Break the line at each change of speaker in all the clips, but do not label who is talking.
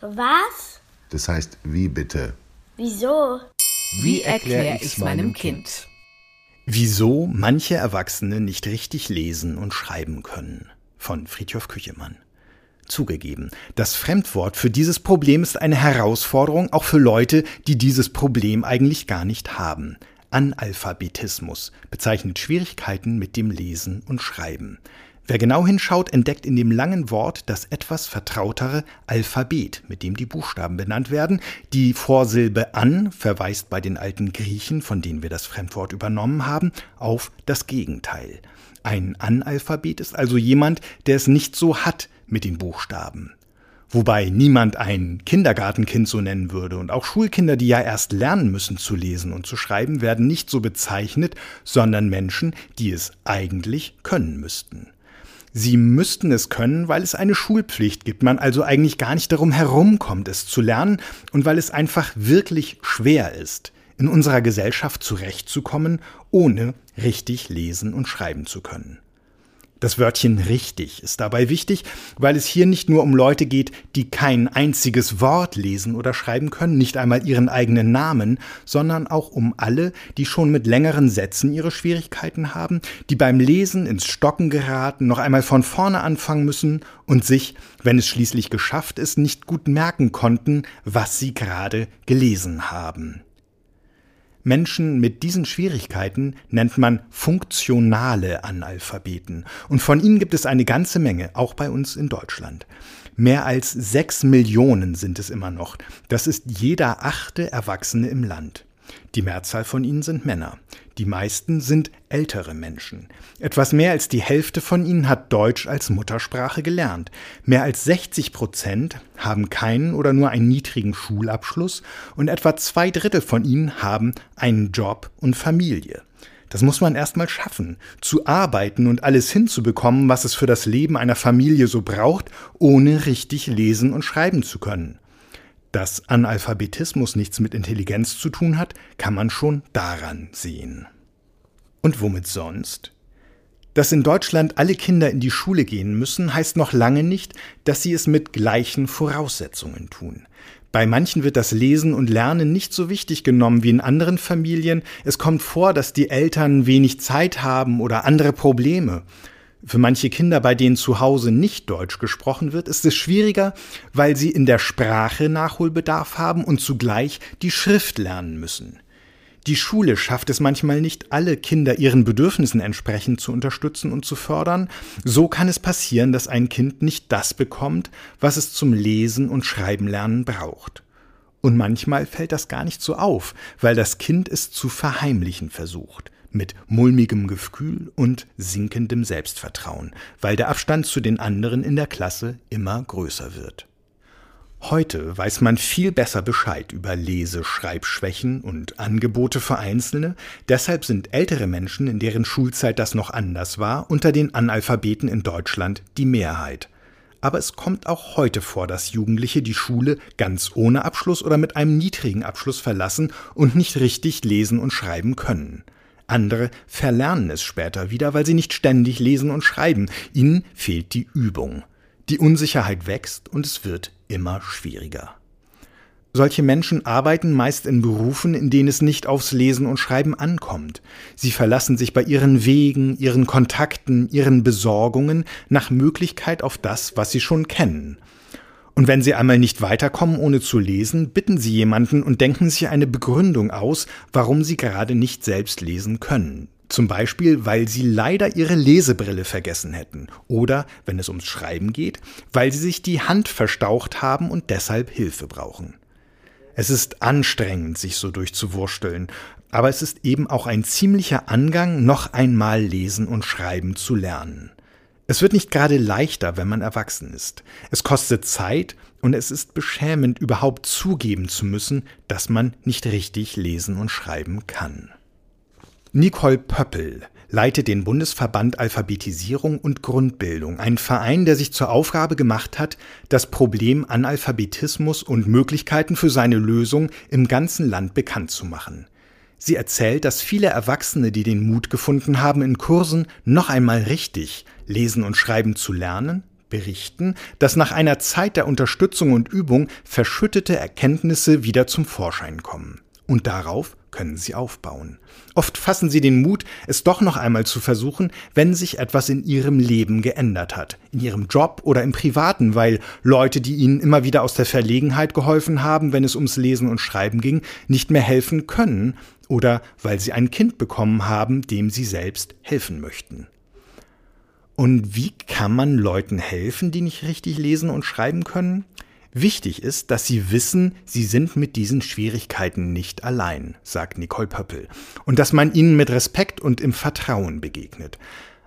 Was?
Das heißt, wie bitte?
Wieso?
Wie erkläre ich's meinem Kind?
Wieso manche Erwachsene nicht richtig lesen und schreiben können. Von Friedhof Küchemann. Zugegeben, das Fremdwort für dieses Problem ist eine Herausforderung auch für Leute, die dieses Problem eigentlich gar nicht haben. Analphabetismus bezeichnet Schwierigkeiten mit dem Lesen und Schreiben. Wer genau hinschaut, entdeckt in dem langen Wort das etwas vertrautere Alphabet, mit dem die Buchstaben benannt werden. Die Vorsilbe an verweist bei den alten Griechen, von denen wir das Fremdwort übernommen haben, auf das Gegenteil. Ein Analphabet ist also jemand, der es nicht so hat mit den Buchstaben. Wobei niemand ein Kindergartenkind so nennen würde und auch Schulkinder, die ja erst lernen müssen zu lesen und zu schreiben, werden nicht so bezeichnet, sondern Menschen, die es eigentlich können müssten. Sie müssten es können, weil es eine Schulpflicht gibt, man also eigentlich gar nicht darum herumkommt, es zu lernen und weil es einfach wirklich schwer ist, in unserer Gesellschaft zurechtzukommen, ohne richtig lesen und schreiben zu können. Das Wörtchen richtig ist dabei wichtig, weil es hier nicht nur um Leute geht, die kein einziges Wort lesen oder schreiben können, nicht einmal ihren eigenen Namen, sondern auch um alle, die schon mit längeren Sätzen ihre Schwierigkeiten haben, die beim Lesen ins Stocken geraten, noch einmal von vorne anfangen müssen und sich, wenn es schließlich geschafft ist, nicht gut merken konnten, was sie gerade gelesen haben. Menschen mit diesen Schwierigkeiten nennt man funktionale Analphabeten. Und von ihnen gibt es eine ganze Menge, auch bei uns in Deutschland. Mehr als sechs Millionen sind es immer noch. Das ist jeder achte Erwachsene im Land. Die Mehrzahl von ihnen sind Männer. Die meisten sind ältere Menschen. Etwas mehr als die Hälfte von ihnen hat Deutsch als Muttersprache gelernt. Mehr als 60 Prozent haben keinen oder nur einen niedrigen Schulabschluss und etwa zwei Drittel von ihnen haben einen Job und Familie. Das muss man erstmal schaffen, zu arbeiten und alles hinzubekommen, was es für das Leben einer Familie so braucht, ohne richtig lesen und schreiben zu können. Dass Analphabetismus nichts mit Intelligenz zu tun hat, kann man schon daran sehen. Und womit sonst? Dass in Deutschland alle Kinder in die Schule gehen müssen, heißt noch lange nicht, dass sie es mit gleichen Voraussetzungen tun. Bei manchen wird das Lesen und Lernen nicht so wichtig genommen wie in anderen Familien. Es kommt vor, dass die Eltern wenig Zeit haben oder andere Probleme. Für manche Kinder, bei denen zu Hause nicht Deutsch gesprochen wird, ist es schwieriger, weil sie in der Sprache Nachholbedarf haben und zugleich die Schrift lernen müssen. Die Schule schafft es manchmal nicht, alle Kinder ihren Bedürfnissen entsprechend zu unterstützen und zu fördern. So kann es passieren, dass ein Kind nicht das bekommt, was es zum Lesen und Schreibenlernen braucht. Und manchmal fällt das gar nicht so auf, weil das Kind es zu verheimlichen versucht mit mulmigem Gefühl und sinkendem Selbstvertrauen, weil der Abstand zu den anderen in der Klasse immer größer wird. Heute weiß man viel besser Bescheid über Lese-Schreibschwächen und Angebote für Einzelne, deshalb sind ältere Menschen, in deren Schulzeit das noch anders war, unter den Analphabeten in Deutschland die Mehrheit. Aber es kommt auch heute vor, dass Jugendliche die Schule ganz ohne Abschluss oder mit einem niedrigen Abschluss verlassen und nicht richtig lesen und schreiben können. Andere verlernen es später wieder, weil sie nicht ständig lesen und schreiben. Ihnen fehlt die Übung. Die Unsicherheit wächst und es wird immer schwieriger. Solche Menschen arbeiten meist in Berufen, in denen es nicht aufs Lesen und Schreiben ankommt. Sie verlassen sich bei ihren Wegen, ihren Kontakten, ihren Besorgungen nach Möglichkeit auf das, was sie schon kennen. Und wenn Sie einmal nicht weiterkommen, ohne zu lesen, bitten Sie jemanden und denken sich eine Begründung aus, warum Sie gerade nicht selbst lesen können. Zum Beispiel, weil Sie leider Ihre Lesebrille vergessen hätten. Oder, wenn es ums Schreiben geht, weil Sie sich die Hand verstaucht haben und deshalb Hilfe brauchen. Es ist anstrengend, sich so durchzuwursteln, aber es ist eben auch ein ziemlicher Angang, noch einmal lesen und schreiben zu lernen. Es wird nicht gerade leichter, wenn man erwachsen ist. Es kostet Zeit und es ist beschämend, überhaupt zugeben zu müssen, dass man nicht richtig lesen und schreiben kann. Nicole Pöppel leitet den Bundesverband Alphabetisierung und Grundbildung, ein Verein, der sich zur Aufgabe gemacht hat, das Problem Analphabetismus und Möglichkeiten für seine Lösung im ganzen Land bekannt zu machen. Sie erzählt, dass viele Erwachsene, die den Mut gefunden haben, in Kursen noch einmal richtig lesen und schreiben zu lernen, berichten, dass nach einer Zeit der Unterstützung und Übung verschüttete Erkenntnisse wieder zum Vorschein kommen. Und darauf können sie aufbauen. Oft fassen sie den Mut, es doch noch einmal zu versuchen, wenn sich etwas in ihrem Leben geändert hat, in ihrem Job oder im Privaten, weil Leute, die ihnen immer wieder aus der Verlegenheit geholfen haben, wenn es ums Lesen und Schreiben ging, nicht mehr helfen können oder weil sie ein Kind bekommen haben, dem sie selbst helfen möchten. Und wie kann man Leuten helfen, die nicht richtig lesen und schreiben können? Wichtig ist, dass Sie wissen, Sie sind mit diesen Schwierigkeiten nicht allein, sagt Nicole Pöppel, und dass man ihnen mit Respekt und im Vertrauen begegnet.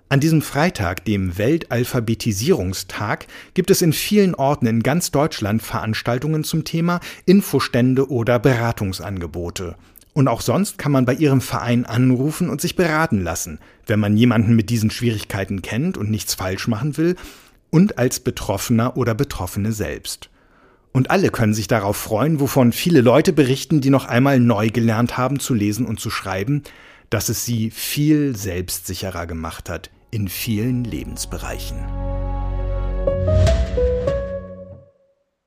An diesem Freitag, dem Weltalphabetisierungstag, gibt es in vielen Orten in ganz Deutschland Veranstaltungen zum Thema, Infostände oder Beratungsangebote. Und auch sonst kann man bei Ihrem Verein anrufen und sich beraten lassen, wenn man jemanden mit diesen Schwierigkeiten kennt und nichts falsch machen will, und als Betroffener oder Betroffene selbst. Und alle können sich darauf freuen, wovon viele Leute berichten, die noch einmal neu gelernt haben zu lesen und zu schreiben, dass es sie viel selbstsicherer gemacht hat in vielen Lebensbereichen.